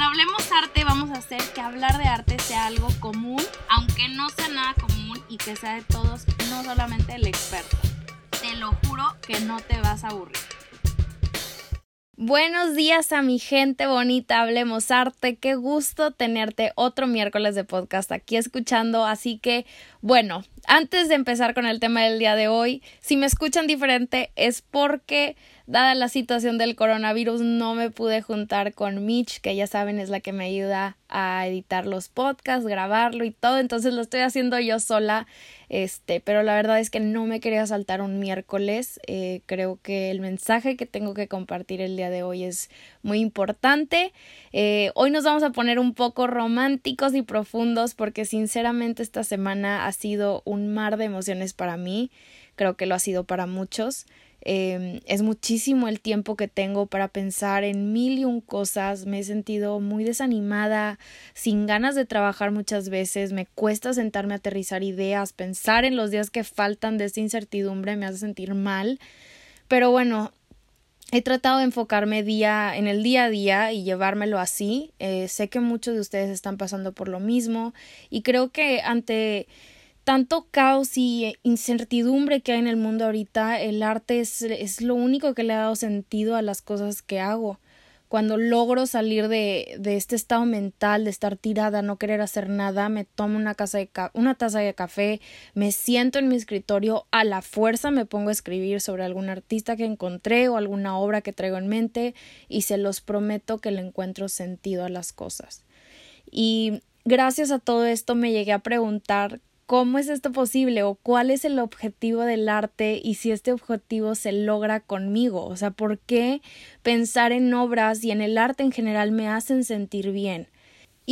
en Hablemos Arte vamos a hacer que hablar de arte sea algo común, aunque no sea nada común y que sea de todos, no solamente el experto. Te lo juro que no te vas a aburrir. Buenos días a mi gente bonita, hablemos arte, qué gusto tenerte otro miércoles de podcast aquí escuchando, así que bueno, antes de empezar con el tema del día de hoy, si me escuchan diferente es porque dada la situación del coronavirus no me pude juntar con Mitch, que ya saben es la que me ayuda a editar los podcasts, grabarlo y todo, entonces lo estoy haciendo yo sola, este, pero la verdad es que no me quería saltar un miércoles, eh, creo que el mensaje que tengo que compartir el día de hoy es muy importante, eh, hoy nos vamos a poner un poco románticos y profundos porque sinceramente esta semana ha sido un mar de emociones para mí, creo que lo ha sido para muchos. Eh, es muchísimo el tiempo que tengo para pensar en mil y un cosas. Me he sentido muy desanimada, sin ganas de trabajar muchas veces. Me cuesta sentarme a aterrizar ideas, pensar en los días que faltan de esta incertidumbre me hace sentir mal. Pero bueno, he tratado de enfocarme día en el día a día y llevármelo así. Eh, sé que muchos de ustedes están pasando por lo mismo y creo que ante tanto caos y incertidumbre que hay en el mundo ahorita, el arte es, es lo único que le ha dado sentido a las cosas que hago. Cuando logro salir de, de este estado mental de estar tirada, no querer hacer nada, me tomo una, casa de una taza de café, me siento en mi escritorio, a la fuerza me pongo a escribir sobre algún artista que encontré o alguna obra que traigo en mente y se los prometo que le encuentro sentido a las cosas. Y gracias a todo esto me llegué a preguntar ¿Cómo es esto posible? ¿O cuál es el objetivo del arte y si este objetivo se logra conmigo? O sea, ¿por qué pensar en obras y en el arte en general me hacen sentir bien?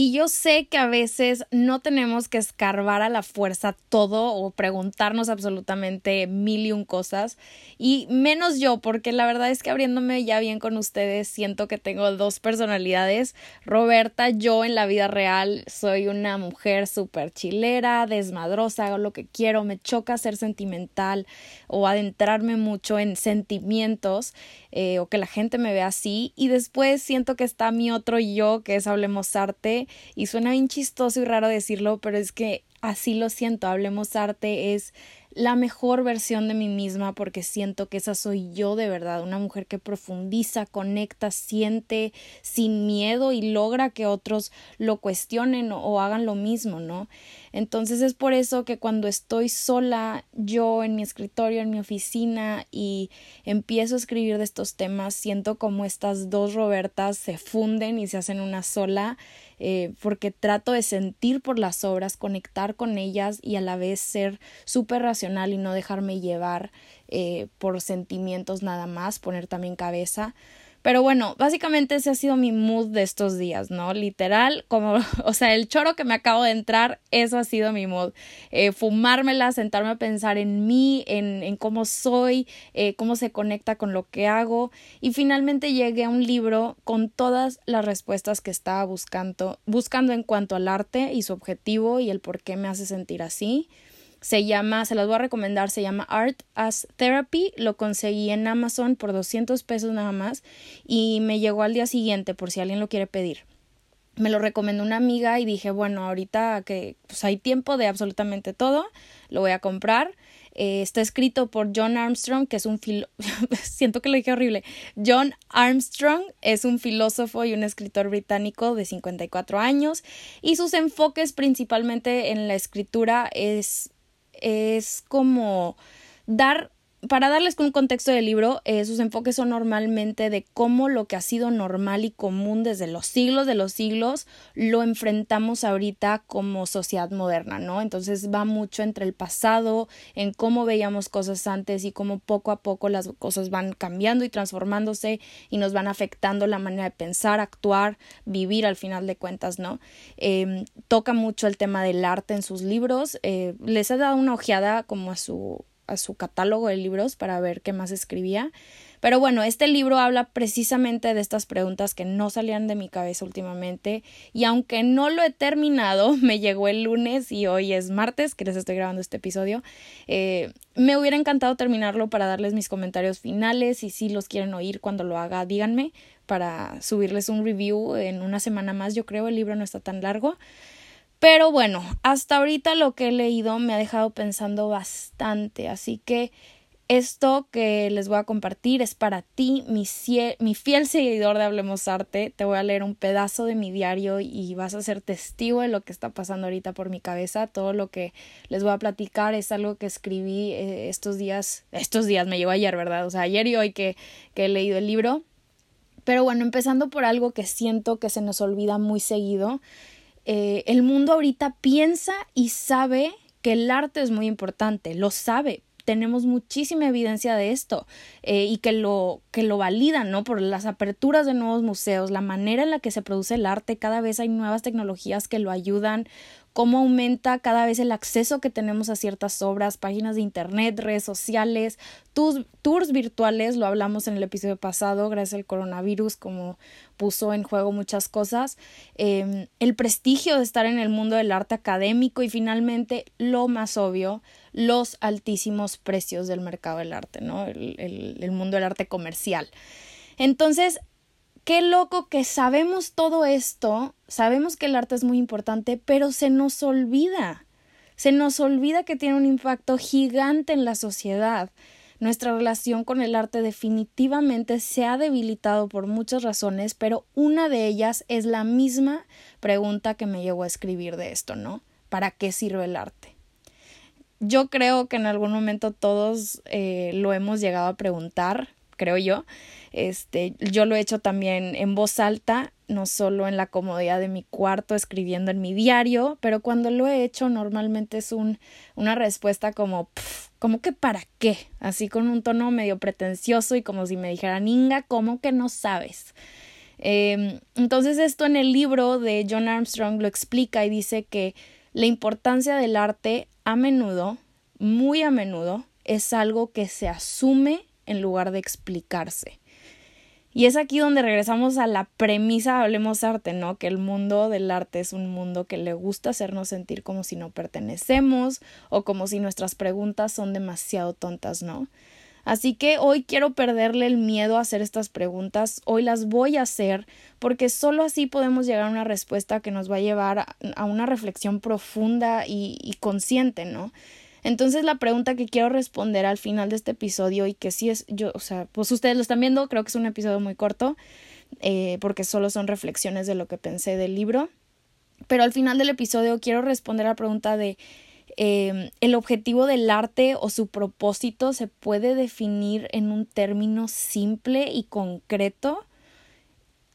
Y yo sé que a veces no tenemos que escarbar a la fuerza todo o preguntarnos absolutamente mil y un cosas. Y menos yo, porque la verdad es que abriéndome ya bien con ustedes, siento que tengo dos personalidades. Roberta, yo en la vida real soy una mujer súper chilera, desmadrosa, hago lo que quiero, me choca ser sentimental o adentrarme mucho en sentimientos eh, o que la gente me vea así. Y después siento que está mi otro yo, que es Hablemos Arte y suena bien chistoso y raro decirlo, pero es que así lo siento, Hablemos Arte es la mejor versión de mí misma porque siento que esa soy yo de verdad, una mujer que profundiza, conecta, siente sin miedo y logra que otros lo cuestionen o hagan lo mismo, ¿no? Entonces es por eso que cuando estoy sola yo en mi escritorio, en mi oficina y empiezo a escribir de estos temas, siento como estas dos Robertas se funden y se hacen una sola eh, porque trato de sentir por las obras, conectar con ellas y a la vez ser súper racional y no dejarme llevar eh, por sentimientos nada más, poner también cabeza. Pero bueno, básicamente ese ha sido mi mood de estos días, ¿no? Literal, como, o sea, el choro que me acabo de entrar, eso ha sido mi mood. Eh, fumármela, sentarme a pensar en mí, en, en cómo soy, eh, cómo se conecta con lo que hago. Y finalmente llegué a un libro con todas las respuestas que estaba buscando, buscando en cuanto al arte y su objetivo y el por qué me hace sentir así. Se llama, se las voy a recomendar, se llama Art as Therapy. Lo conseguí en Amazon por 200 pesos nada más y me llegó al día siguiente por si alguien lo quiere pedir. Me lo recomendó una amiga y dije, bueno, ahorita que pues, hay tiempo de absolutamente todo, lo voy a comprar. Eh, está escrito por John Armstrong, que es un filo siento que lo dije horrible. John Armstrong es un filósofo y un escritor británico de 54 años y sus enfoques principalmente en la escritura es es como dar para darles un contexto del libro, eh, sus enfoques son normalmente de cómo lo que ha sido normal y común desde los siglos de los siglos lo enfrentamos ahorita como sociedad moderna, ¿no? Entonces va mucho entre el pasado, en cómo veíamos cosas antes y cómo poco a poco las cosas van cambiando y transformándose y nos van afectando la manera de pensar, actuar, vivir al final de cuentas, ¿no? Em, toca mucho el tema del arte en sus libros. Eh, les he dado una ojeada como a su a su catálogo de libros para ver qué más escribía. Pero bueno, este libro habla precisamente de estas preguntas que no salían de mi cabeza últimamente y aunque no lo he terminado, me llegó el lunes y hoy es martes que les estoy grabando este episodio, eh, me hubiera encantado terminarlo para darles mis comentarios finales y si los quieren oír cuando lo haga, díganme para subirles un review en una semana más, yo creo, el libro no está tan largo. Pero bueno, hasta ahorita lo que he leído me ha dejado pensando bastante, así que esto que les voy a compartir es para ti, mi, mi, fiel seguidor de Hablemos Arte. Te voy a leer un pedazo de mi diario y vas a ser testigo de lo que está pasando ahorita por mi cabeza. Todo lo que les voy a platicar es algo que escribí eh, estos días. Estos días me llegó ayer, ¿verdad? O sea, ayer y hoy que, que he leído el libro. Pero bueno, empezando por algo que siento que se nos olvida muy seguido. Eh, el mundo ahorita piensa y sabe que el arte es muy importante, lo sabe, tenemos muchísima evidencia de esto eh, y que lo, que lo validan, ¿no? Por las aperturas de nuevos museos, la manera en la que se produce el arte, cada vez hay nuevas tecnologías que lo ayudan, cómo aumenta cada vez el acceso que tenemos a ciertas obras, páginas de internet, redes sociales, tours, virtuales, lo hablamos en el episodio pasado, gracias al coronavirus, como puso en juego muchas cosas, em, el prestigio de estar en el mundo del arte académico y finalmente, lo más obvio, los altísimos precios del mercado del arte, ¿no? El mundo del arte comercial. Entonces, Qué loco que sabemos todo esto, sabemos que el arte es muy importante, pero se nos olvida. Se nos olvida que tiene un impacto gigante en la sociedad. Nuestra relación con el arte definitivamente se ha debilitado por muchas razones, pero una de ellas es la misma pregunta que me llevó a escribir de esto, ¿no? ¿Para qué sirve el arte? Yo creo que en algún momento todos eh, lo hemos llegado a preguntar, creo yo, este, yo lo he hecho también en voz alta, no solo en la comodidad de mi cuarto escribiendo en mi diario, pero cuando lo he hecho normalmente es un, una respuesta como, como que para qué, así con un tono medio pretencioso y como si me dijeran, Inga, ¿cómo que no sabes? Eh, entonces esto en el libro de John Armstrong lo explica y dice que la importancia del arte a menudo, muy a menudo, es algo que se asume en lugar de explicarse. Y es aquí donde regresamos a la premisa Hablemos Arte, ¿no? Que el mundo del arte es un mundo que le gusta hacernos sentir como si no pertenecemos o como si nuestras preguntas son demasiado tontas, ¿no? Así que hoy quiero perderle el miedo a hacer estas preguntas, hoy las voy a hacer porque solo así podemos llegar a una respuesta que nos va a llevar a una reflexión profunda y, y consciente, ¿no? Entonces la pregunta que quiero responder al final de este episodio y que sí es yo, o sea, pues ustedes lo están viendo, creo que es un episodio muy corto eh, porque solo son reflexiones de lo que pensé del libro, pero al final del episodio quiero responder a la pregunta de eh, el objetivo del arte o su propósito se puede definir en un término simple y concreto.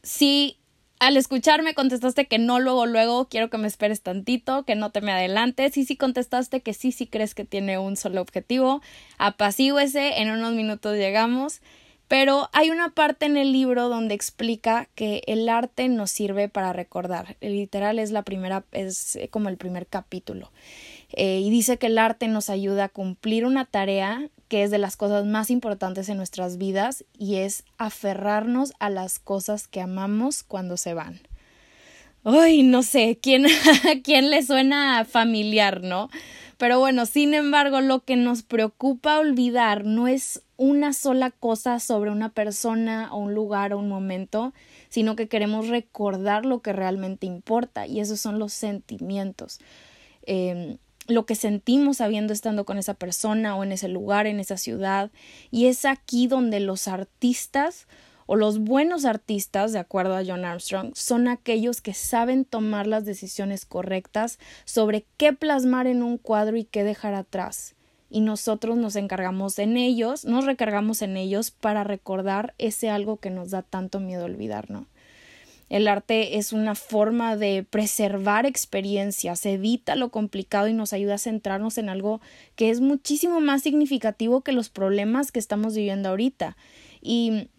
Sí, al escucharme contestaste que no luego, luego, quiero que me esperes tantito, que no te me adelantes. Y si contestaste que sí, sí crees que tiene un solo objetivo, apacíguese, en unos minutos llegamos. Pero hay una parte en el libro donde explica que el arte nos sirve para recordar. Literal es la primera, es como el primer capítulo. Eh, y dice que el arte nos ayuda a cumplir una tarea que es de las cosas más importantes en nuestras vidas y es aferrarnos a las cosas que amamos cuando se van. Ay, no sé, ¿quién, quién le suena familiar, no? Pero bueno, sin embargo, lo que nos preocupa olvidar no es una sola cosa sobre una persona o un lugar o un momento, sino que queremos recordar lo que realmente importa y esos son los sentimientos. Eh, lo que sentimos habiendo estando con esa persona o en ese lugar, en esa ciudad. Y es aquí donde los artistas o los buenos artistas, de acuerdo a John Armstrong, son aquellos que saben tomar las decisiones correctas sobre qué plasmar en un cuadro y qué dejar atrás. Y nosotros nos encargamos en ellos, nos recargamos en ellos para recordar ese algo que nos da tanto miedo olvidar, ¿no? El arte es una forma de preservar experiencias, evita lo complicado y nos ayuda a centrarnos en algo que es muchísimo más significativo que los problemas que estamos viviendo ahorita. Y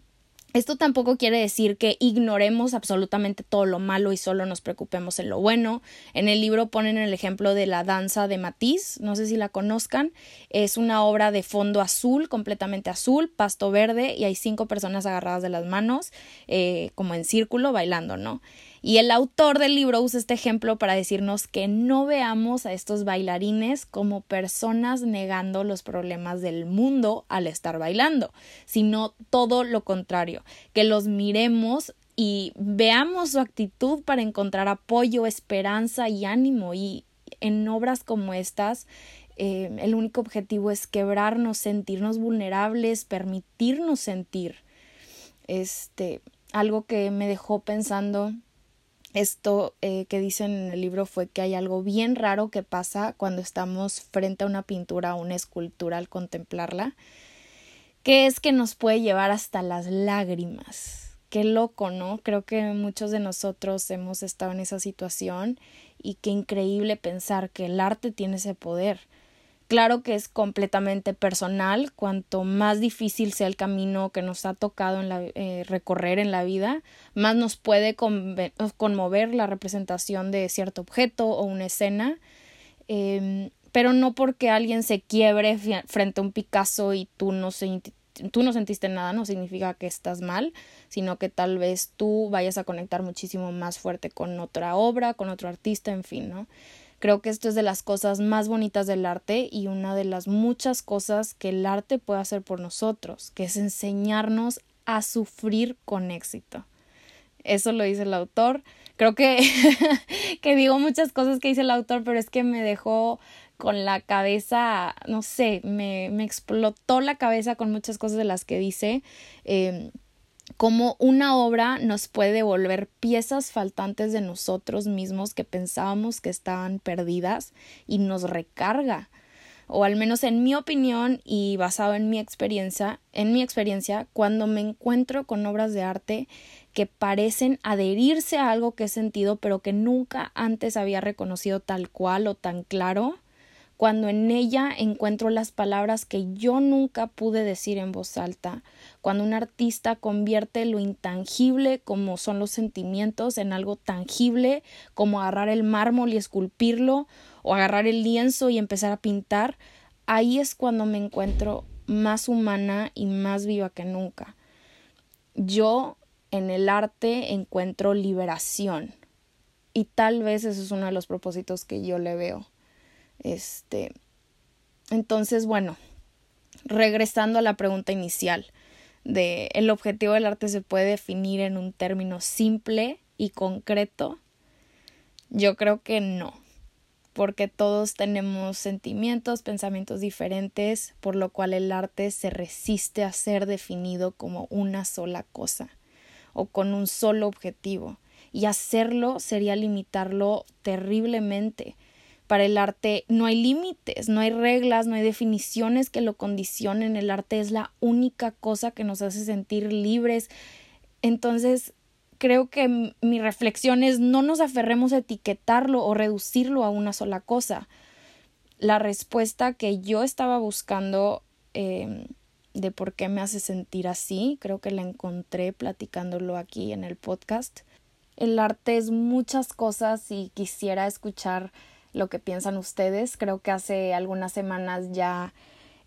Esto tampoco quiere decir que ignoremos absolutamente todo lo malo y solo nos preocupemos en lo bueno. En el libro ponen el ejemplo de la danza de Matisse, no sé si la conozcan. Es una obra de fondo azul, completamente azul, pasto verde y hay cinco personas agarradas de las manos, eh, como en círculo, bailando, ¿no? Y el autor del libro usa este ejemplo para decirnos que no veamos a estos bailarines como personas negando los problemas del mundo al estar bailando, sino todo lo contrario, que los miremos y veamos su actitud para encontrar apoyo, esperanza y ánimo. Y en obras como estas, eh, el único objetivo es quebrarnos, sentirnos vulnerables, permitirnos sentir. Este, algo que me dejó pensando esto eh, que dicen en el libro fue que hay algo bien raro que pasa cuando estamos frente a una pintura o una escultura al contemplarla, que es que nos puede llevar hasta las lágrimas. Qué loco, ¿no? Creo que muchos de nosotros hemos estado en esa situación y qué increíble pensar que el arte tiene ese poder. Claro que es completamente personal, cuanto más difícil sea el camino que nos ha tocado en la, eh, recorrer en la vida, más nos puede conmover la representación de cierto objeto o una escena, em, pero no porque alguien se quiebre frente a un Picasso y tú no, tú no sentiste nada, no significa que estás mal, sino que tal vez tú vayas a conectar muchísimo más fuerte con otra obra, con otro artista, en fin, ¿no? Creo que esto es de las cosas más bonitas del arte y una de las muchas cosas que el arte puede hacer por nosotros, que es enseñarnos a sufrir con éxito. Eso lo dice el autor. Creo que, que digo muchas cosas que dice el autor, pero es que me dejó con la cabeza, no sé, me, me explotó la cabeza con muchas cosas de las que dice. Eh, como una obra nos puede devolver piezas faltantes de nosotros mismos que pensábamos que estaban perdidas y nos recarga. O al menos en mi opinión y basado en mi experiencia, en mi experiencia, cuando me encuentro con obras de arte que parecen adherirse a algo que he sentido pero que nunca antes había reconocido tal cual o tan claro, cuando en ella encuentro las palabras que yo nunca pude decir en voz alta, cuando un artista convierte lo intangible como son los sentimientos en algo tangible, como agarrar el mármol y esculpirlo, o agarrar el lienzo y empezar a pintar, ahí es cuando me encuentro más humana y más viva que nunca. Yo en el arte encuentro liberación y tal vez eso es uno de los propósitos que yo le veo este, entonces, bueno, regresando a la pregunta inicial de el objetivo del arte se puede definir en un término simple y concreto, yo creo que no, porque todos tenemos sentimientos, pensamientos diferentes, por lo cual el arte se resiste a ser definido como una sola cosa o con un solo objetivo, y hacerlo sería limitarlo terriblemente, para el arte no hay límites, no hay reglas, no hay definiciones que lo condicionen. El arte es la única cosa que nos hace sentir libres. Entonces, creo que mi reflexión es no nos aferremos a etiquetarlo o reducirlo a una sola cosa. La respuesta que yo estaba buscando em, de por qué me hace sentir así, creo que la encontré platicándolo aquí en el podcast. El arte es muchas cosas y quisiera escuchar lo que piensan ustedes. Creo que hace algunas semanas ya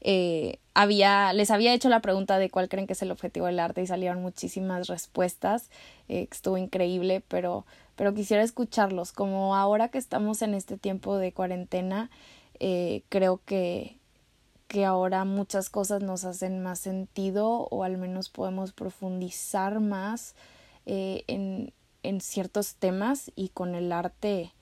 eh, había, les había hecho la pregunta de cuál creen que es el objetivo del arte y salieron muchísimas respuestas. Eh, estuvo increíble, pero, pero quisiera escucharlos. Como ahora que estamos en este tiempo de cuarentena, eh, creo que, que ahora muchas cosas nos hacen más sentido o al menos podemos profundizar más en, en ciertos temas y con el arte,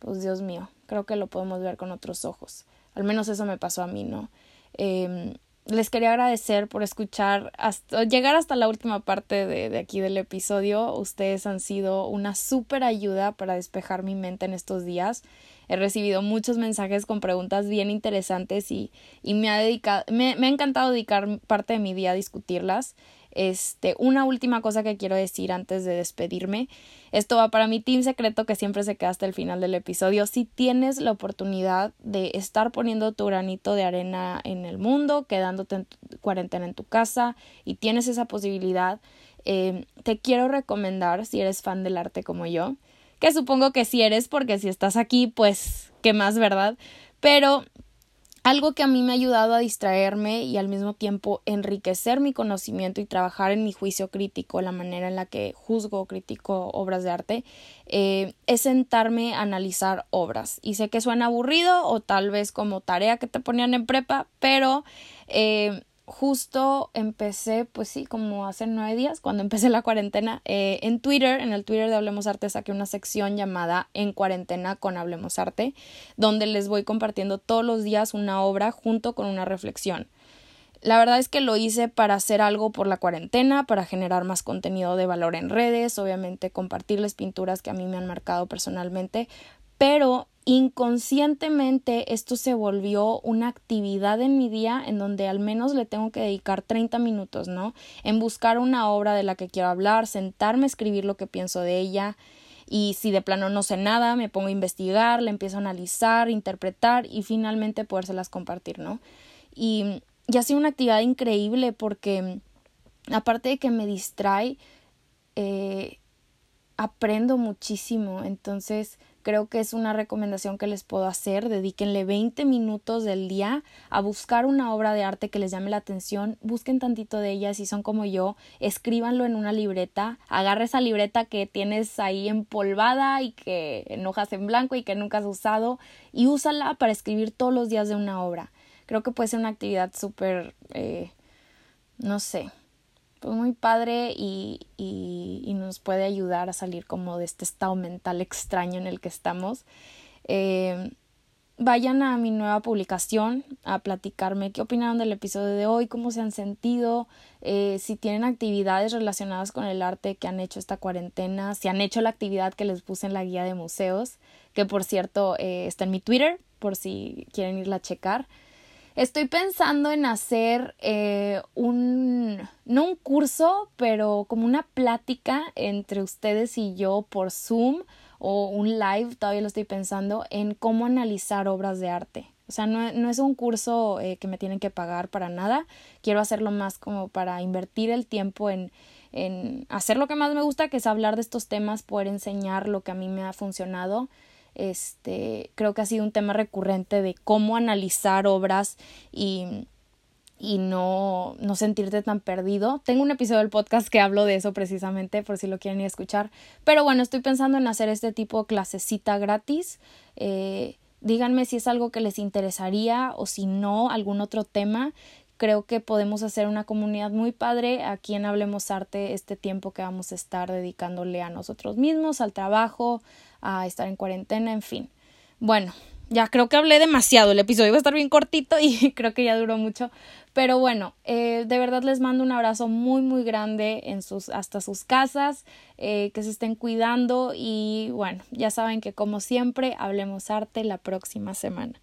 pues Dios mío, creo que lo podemos ver con otros ojos. Al menos eso me pasó a mí, ¿no? Eh, les quería agradecer por escuchar hasta llegar hasta la última parte de, de aquí del episodio. Ustedes han sido una súper ayuda para despejar mi mente en estos días. he recibido muchos mensajes con preguntas bien interesantes y, y me, ha dedicado, me, me ha encantado dedicar parte de mi día a discutirlas. Este, una última cosa que quiero decir antes de despedirme. Esto va para mi team secreto que siempre se queda hasta el final del episodio. Si tienes la oportunidad de estar poniendo tu granito de arena en el mundo, quedándote en cuarentena en tu casa y tienes esa posibilidad, eh, te quiero recomendar, si eres fan del arte como yo, que supongo que si eres, porque si estás aquí, pues, ¿qué más, verdad? Pero algo que a mí me ha ayudado a distraerme y al mismo tiempo enriquecer mi conocimiento y trabajar en mi juicio crítico, la manera en la que juzgo o critico obras de arte, eh, es sentarme a analizar obras. Y sé que suena aburrido o tal vez como tarea que te ponían en prepa, pero eh, justo empecé, pues sí, como hace nueve días, cuando empecé la cuarentena, eh, en Twitter, en el Twitter de Hablemos Arte, saqué una sección llamada En cuarentena con Hablemos Arte, donde les voy compartiendo todos los días una obra junto con una reflexión. La verdad es que lo hice para hacer algo por la cuarentena, para generar más contenido de valor en redes, obviamente compartirles pinturas que a mí me han marcado personalmente, pero inconscientemente esto se volvió una actividad en mi día en donde al menos le tengo que dedicar 30 minutos, ¿no? En buscar una obra de la que quiero hablar, sentarme a escribir lo que pienso de ella y si de plano no sé nada, me pongo a investigar, la empiezo a analizar, interpretar y finalmente podérselas compartir, ¿no? Y, y ha sido una actividad increíble porque aparte de que me distrae, eh, aprendo muchísimo, entonces creo que es una recomendación que les puedo hacer. Dedíquenle 20 minutos del día a buscar una obra de arte que les llame la atención. Busquen tantito de ella si son como yo. Escríbanlo en una libreta. Agarra esa libreta que tienes ahí empolvada y que enojas en blanco y que nunca has usado y úsala para escribir todos los días de una obra. Creo que puede ser una actividad súper, eh, no sé, pues muy padre y, y, nos puede ayudar a salir como de este estado mental extraño en el que estamos. Eh, vayan a mi nueva publicación a platicarme qué opinaron del episodio de hoy, cómo se han sentido, eh, si tienen actividades relacionadas con el arte que han hecho esta cuarentena, si han hecho la actividad que les puse en la guía de museos, que por cierto eh, está en mi Twitter, por si quieren irla a checar. Estoy pensando en hacer eh, un, no un curso, pero como una plática entre ustedes y yo por Zoom o un live, todavía lo estoy pensando, en cómo analizar obras de arte. O sea, no, no es un curso eh, que me tienen que pagar para nada. Quiero hacerlo más como para invertir el tiempo en, en hacer lo que más me gusta, que es hablar de estos temas, poder enseñar lo que a mí me ha funcionado este, creo que ha sido un tema recurrente de cómo analizar obras y, y no, no sentirte tan perdido. Tengo un episodio del podcast que hablo de eso precisamente, por si lo quieren ir a escuchar. Pero bueno, estoy pensando en hacer este tipo de clasecita gratis. Eh, díganme si es algo que les interesaría o si no, algún otro tema. Creo que podemos hacer una comunidad muy padre aquí en Hablemos Arte este tiempo que vamos a estar dedicándole a nosotros mismos, al trabajo, a estar en cuarentena, en fin. Bueno, ya creo que hablé demasiado, el episodio iba a estar bien cortito y creo que ya duró mucho, pero bueno, eh, de verdad les mando un abrazo muy muy grande en sus, hasta sus casas, eh, que se estén cuidando y bueno, ya saben que como siempre, hablemos arte la próxima semana.